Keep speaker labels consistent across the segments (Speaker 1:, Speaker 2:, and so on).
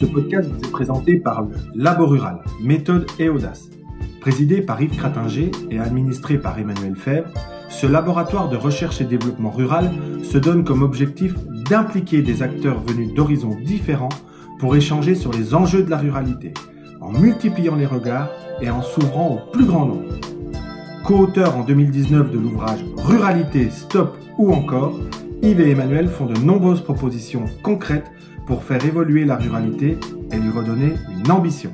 Speaker 1: Ce podcast vous est présenté par le Labo Rural, méthode et audace. Présidé par Yves Cratinger et administré par Emmanuel Fèvre, ce laboratoire de recherche et développement rural se donne comme objectif d'impliquer des acteurs venus d'horizons différents pour échanger sur les enjeux de la ruralité, en multipliant les regards et en s'ouvrant au plus grand nombre. Co-auteurs en 2019 de l'ouvrage Ruralité, Stop ou encore, Yves et Emmanuel font de nombreuses propositions concrètes pour faire évoluer la ruralité et lui redonner une ambition.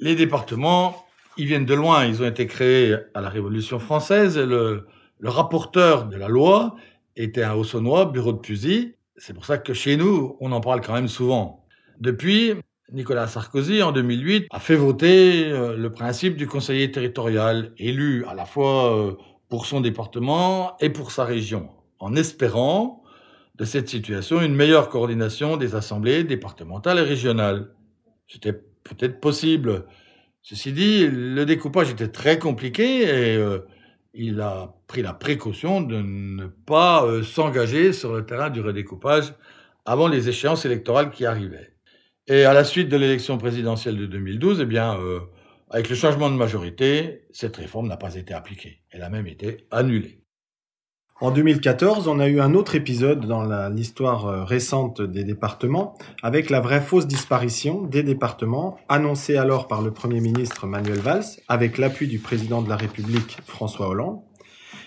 Speaker 2: Les départements, ils viennent de loin. Ils ont été créés à la Révolution française. Le, le rapporteur de la loi était un Haussonois, bureau de Pusy. C'est pour ça que chez nous, on en parle quand même souvent. Depuis, Nicolas Sarkozy, en 2008, a fait voter euh, le principe du conseiller territorial, élu à la fois euh, pour son département et pour sa région, en espérant cette situation une meilleure coordination des assemblées départementales et régionales. C'était peut-être possible. Ceci dit, le découpage était très compliqué et euh, il a pris la précaution de ne pas euh, s'engager sur le terrain du redécoupage avant les échéances électorales qui arrivaient. Et à la suite de l'élection présidentielle de 2012, eh bien, euh, avec le changement de majorité, cette réforme n'a pas été appliquée. Elle a même été annulée.
Speaker 1: En 2014, on a eu un autre épisode dans l'histoire euh, récente des départements avec la vraie fausse disparition des départements annoncée alors par le Premier ministre Manuel Valls avec l'appui du président de la République François Hollande.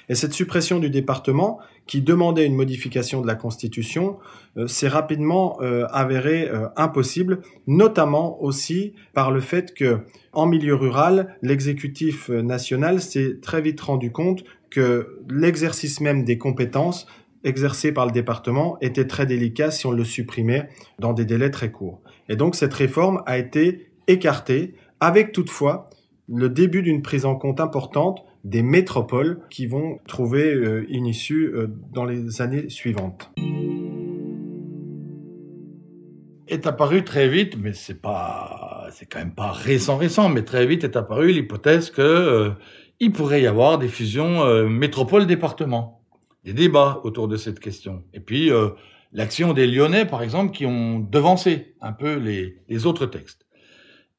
Speaker 1: Et cette suppression du département, qui demandait une modification de la Constitution, euh, s'est rapidement euh, avérée impossible, notamment aussi par le fait que, en milieu rural, l'exécutif national s'est très vite rendu compte l'exercice même des compétences exercées par le département était très délicat si on le supprimait dans des délais très courts. Et donc cette réforme a été écartée, avec toutefois le début d'une prise en compte importante des métropoles qui vont trouver euh, une issue euh, dans les années suivantes.
Speaker 2: Est apparu très vite, mais c'est pas, c'est quand même pas récent récent, mais très vite est apparue l'hypothèse que euh, il pourrait y avoir des fusions euh, métropole-département, des débats autour de cette question. Et puis, euh, l'action des Lyonnais, par exemple, qui ont devancé un peu les, autres textes.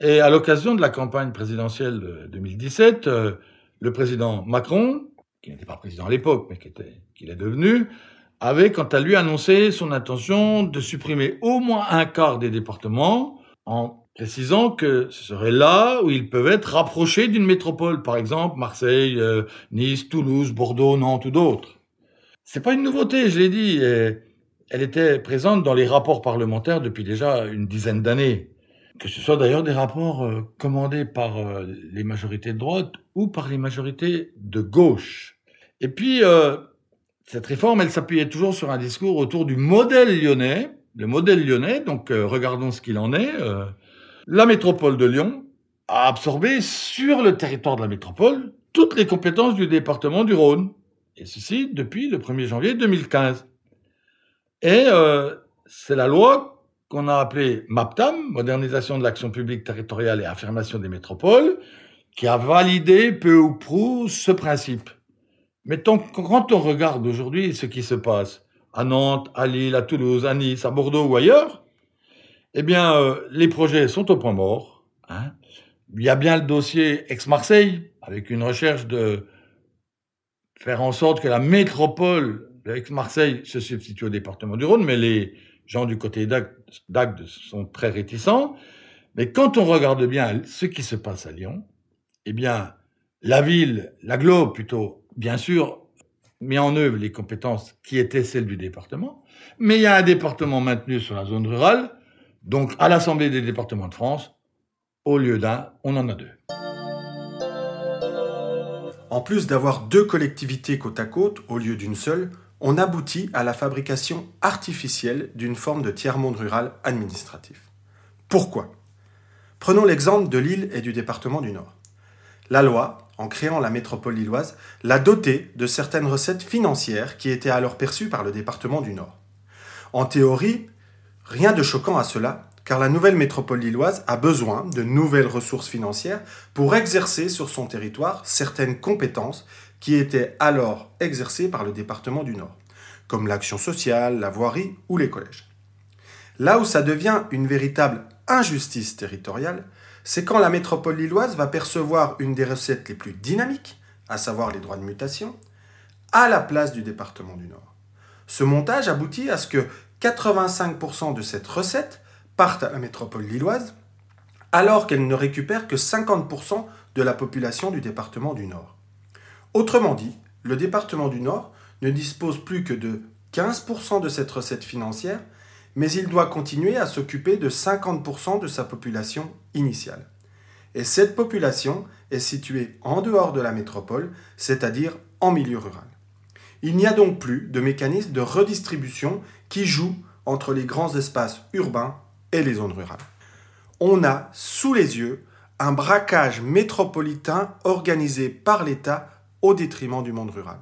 Speaker 2: Et à l'occasion de la campagne présidentielle de 2017, euh, le président Macron, qui n'était pas président à l'époque, mais qui était, qu'il est devenu, avait quant à lui annoncé son intention de supprimer au moins un quart des départements en précisant que ce serait là où ils peuvent être rapprochés d'une métropole, par exemple Marseille, euh, Nice, Toulouse, Bordeaux, Nantes ou d'autres. C'est pas une nouveauté, je l'ai dit. elle était présente dans les rapports parlementaires depuis déjà une dizaine d'années. Que ce soit d'ailleurs des rapports euh, commandés par euh, les majorités de droite ou par les majorités de gauche. Et puis, cette réforme, elle s'appuyait toujours sur un discours autour du modèle lyonnais. Le modèle lyonnais, donc regardons ce qu'il en est la métropole de Lyon a absorbé sur le territoire de la métropole toutes les compétences du département du Rhône. Et ceci depuis le 1er janvier 2015. Et euh, c'est la loi qu'on a appelée MAPTAM, Modernisation de l'action publique territoriale et affirmation des métropoles, qui a validé peu ou prou ce principe. Mais quand on regarde aujourd'hui ce qui se passe à Nantes, à Lille, à Toulouse, à Nice, à Bordeaux ou ailleurs, eh bien, euh, les projets sont au point mort. Hein. Il y a bien le dossier Aix-Marseille, avec une recherche de faire en sorte que la métropole d'Aix-Marseille se substitue au département du Rhône, mais les gens du côté d'Agde sont très réticents. Mais quand on regarde bien ce qui se passe à Lyon, eh bien, la ville, la globe plutôt, bien sûr, met en œuvre les compétences qui étaient celles du département, mais il y a un département maintenu sur la zone rurale, donc, à l'Assemblée des départements de France, au lieu d'un, on en a deux.
Speaker 1: En plus d'avoir deux collectivités côte à côte au lieu d'une seule, on aboutit à la fabrication artificielle d'une forme de tiers-monde rural administratif. Pourquoi? Prenons l'exemple de l'île et du département du Nord. La loi, en créant la métropole lilloise, l'a dotée de certaines recettes financières qui étaient alors perçues par le département du Nord. En théorie, Rien de choquant à cela, car la nouvelle métropole lilloise a besoin de nouvelles ressources financières pour exercer sur son territoire certaines compétences qui étaient alors exercées par le département du Nord, comme l'action sociale, la voirie ou les collèges. Là où ça devient une véritable injustice territoriale, c'est quand la métropole lilloise va percevoir une des recettes les plus dynamiques, à savoir les droits de mutation, à la place du département du Nord. Ce montage aboutit à ce que 85% de cette recette partent à la métropole lilloise, alors qu'elle ne récupère que 50% de la population du département du Nord. Autrement dit, le département du Nord ne dispose plus que de 15% de cette recette financière, mais il doit continuer à s'occuper de 50% de sa population initiale. Et cette population est située en dehors de la métropole, c'est-à-dire en milieu rural. Il n'y a donc plus de mécanisme de redistribution qui joue entre les grands espaces urbains et les zones rurales. On a sous les yeux un braquage métropolitain organisé par l'État au détriment du monde rural.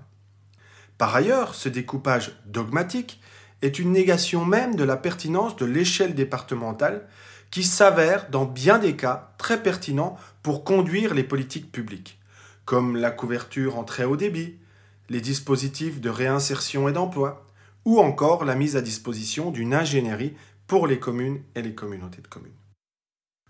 Speaker 1: Par ailleurs, ce découpage dogmatique est une négation même de la pertinence de l'échelle départementale qui s'avère dans bien des cas très pertinent pour conduire les politiques publiques, comme la couverture en très haut débit, les dispositifs de réinsertion et d'emploi, ou encore la mise à disposition d'une ingénierie pour les communes et les communautés de communes.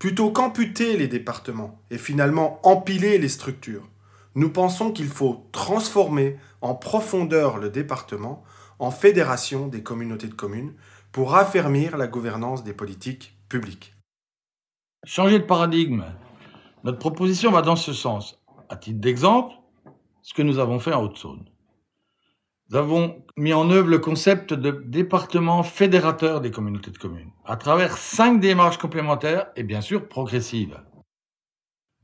Speaker 1: Plutôt qu'amputer les départements et finalement empiler les structures, nous pensons qu'il faut transformer en profondeur le département en fédération des communautés de communes pour affermir la gouvernance des politiques publiques.
Speaker 2: Changer de paradigme. Notre proposition va dans ce sens. À titre d'exemple, ce que nous avons fait en Haute-Saône. Nous avons mis en œuvre le concept de département fédérateur des communautés de communes, à travers cinq démarches complémentaires et bien sûr progressives.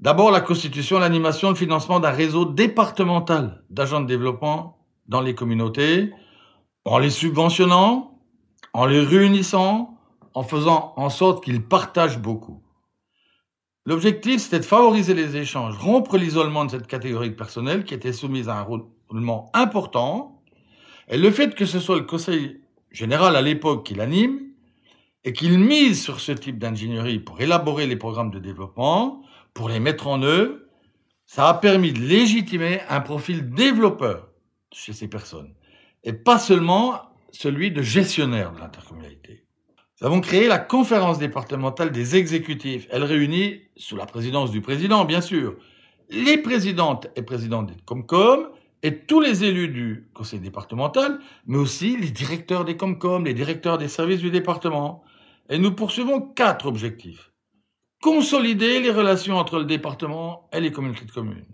Speaker 2: D'abord, la constitution, l'animation, le financement d'un réseau départemental d'agents de développement dans les communautés, en les subventionnant, en les réunissant, en faisant en sorte qu'ils partagent beaucoup. L'objectif, c'était de favoriser les échanges, rompre l'isolement de cette catégorie de personnel qui était soumise à un roulement important, et le fait que ce soit le Conseil général à l'époque qui l'anime, et qu'il mise sur ce type d'ingénierie pour élaborer les programmes de développement, pour les mettre en œuvre, ça a permis de légitimer un profil développeur chez ces personnes, et pas seulement celui de gestionnaire de l'intercommunalité. Nous avons créé la conférence départementale des exécutifs. Elle réunit, sous la présidence du président, bien sûr, les présidentes et présidents des Comcom et tous les élus du conseil départemental, mais aussi les directeurs des Comcom, les directeurs des services du département. Et nous poursuivons quatre objectifs. Consolider les relations entre le département et les communautés de communes.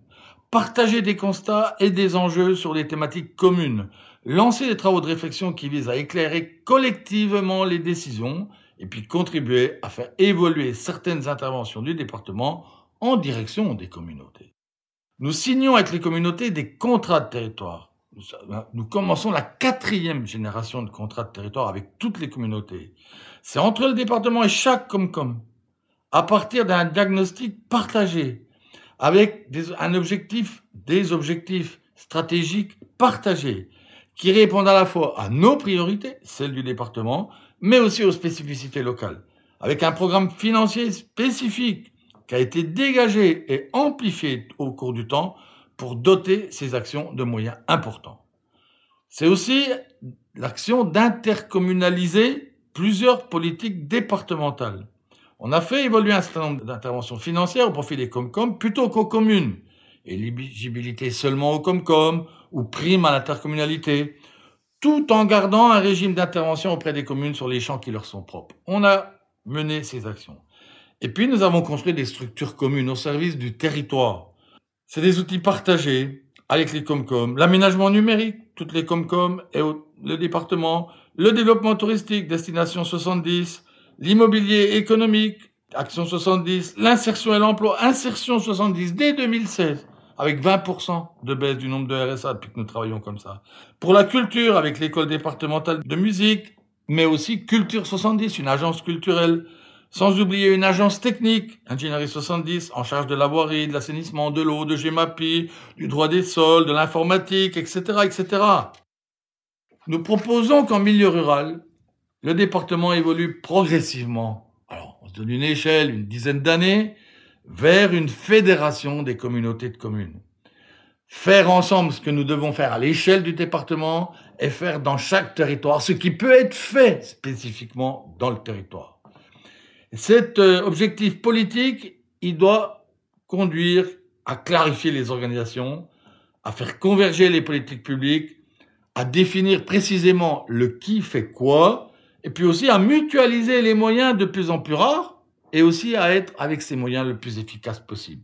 Speaker 2: Partager des constats et des enjeux sur des thématiques communes lancer des travaux de réflexion qui visent à éclairer collectivement les décisions et puis contribuer à faire évoluer certaines interventions du département en direction des communautés. Nous signons avec les communautés des contrats de territoire. Nous commençons la quatrième génération de contrats de territoire avec toutes les communautés. C'est entre le département et chaque Comcom, à partir d'un diagnostic partagé, avec un objectif, des objectifs stratégiques partagés, qui répondent à la fois à nos priorités, celles du département, mais aussi aux spécificités locales, avec un programme financier spécifique qui a été dégagé et amplifié au cours du temps pour doter ces actions de moyens importants. C'est aussi l'action d'intercommunaliser plusieurs politiques départementales. On a fait évoluer un certain nombre d'interventions financières au profit des Comcom plutôt qu'aux communes. Éligibilité seulement aux Comcom, ou prime à l'intercommunalité, tout en gardant un régime d'intervention auprès des communes sur les champs qui leur sont propres. On a mené ces actions. Et puis nous avons construit des structures communes au service du territoire. C'est des outils partagés avec les Comcom, l'aménagement numérique, toutes les Comcom et le département, le développement touristique, destination 70, l'immobilier économique, action 70, l'insertion et l'emploi, insertion 70 dès 2016 avec 20% de baisse du nombre de RSA depuis que nous travaillons comme ça. Pour la culture, avec l'école départementale de musique, mais aussi Culture 70, une agence culturelle, sans oublier une agence technique, Ingénierie 70, en charge de la voirie, de l'assainissement, de l'eau, de GEMAPI, du droit des sols, de l'informatique, etc., etc. Nous proposons qu'en milieu rural, le département évolue progressivement. Alors, on se donne une échelle, une dizaine d'années, vers une fédération des communautés de communes. Faire ensemble ce que nous devons faire à l'échelle du département et faire dans chaque territoire ce qui peut être fait spécifiquement dans le territoire. Cet euh, objectif politique, il doit conduire à clarifier les organisations, à faire converger les politiques publiques, à définir précisément le qui fait quoi, et puis aussi à mutualiser les moyens de plus en plus rares, et aussi à être avec ces moyens le plus efficace possible.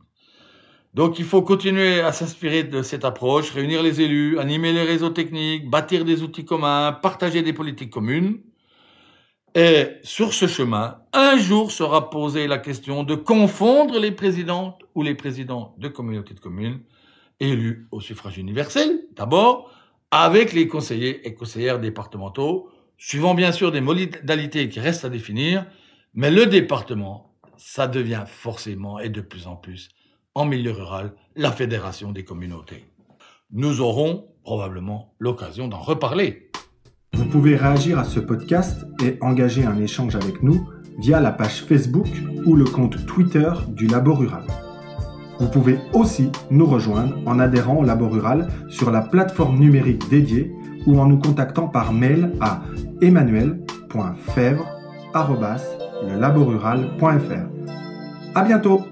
Speaker 2: Donc il faut continuer à s'inspirer de cette approche, réunir les élus, animer les réseaux techniques, bâtir des outils communs, partager des politiques communes. Et sur ce chemin, un jour sera posée la question de confondre les présidentes ou les présidents de communautés de communes élus au suffrage universel, d'abord, avec les conseillers et conseillères départementaux, suivant bien sûr des modalités qui restent à définir, mais le département, ça devient forcément et de plus en plus, en milieu rural, la fédération des communautés. Nous aurons probablement l'occasion d'en reparler.
Speaker 1: Vous pouvez réagir à ce podcast et engager un échange avec nous via la page Facebook ou le compte Twitter du Labo Rural. Vous pouvez aussi nous rejoindre en adhérant au Labo Rural sur la plateforme numérique dédiée ou en nous contactant par mail à emmanuel.fèvre.lelaborural.fr. À bientôt!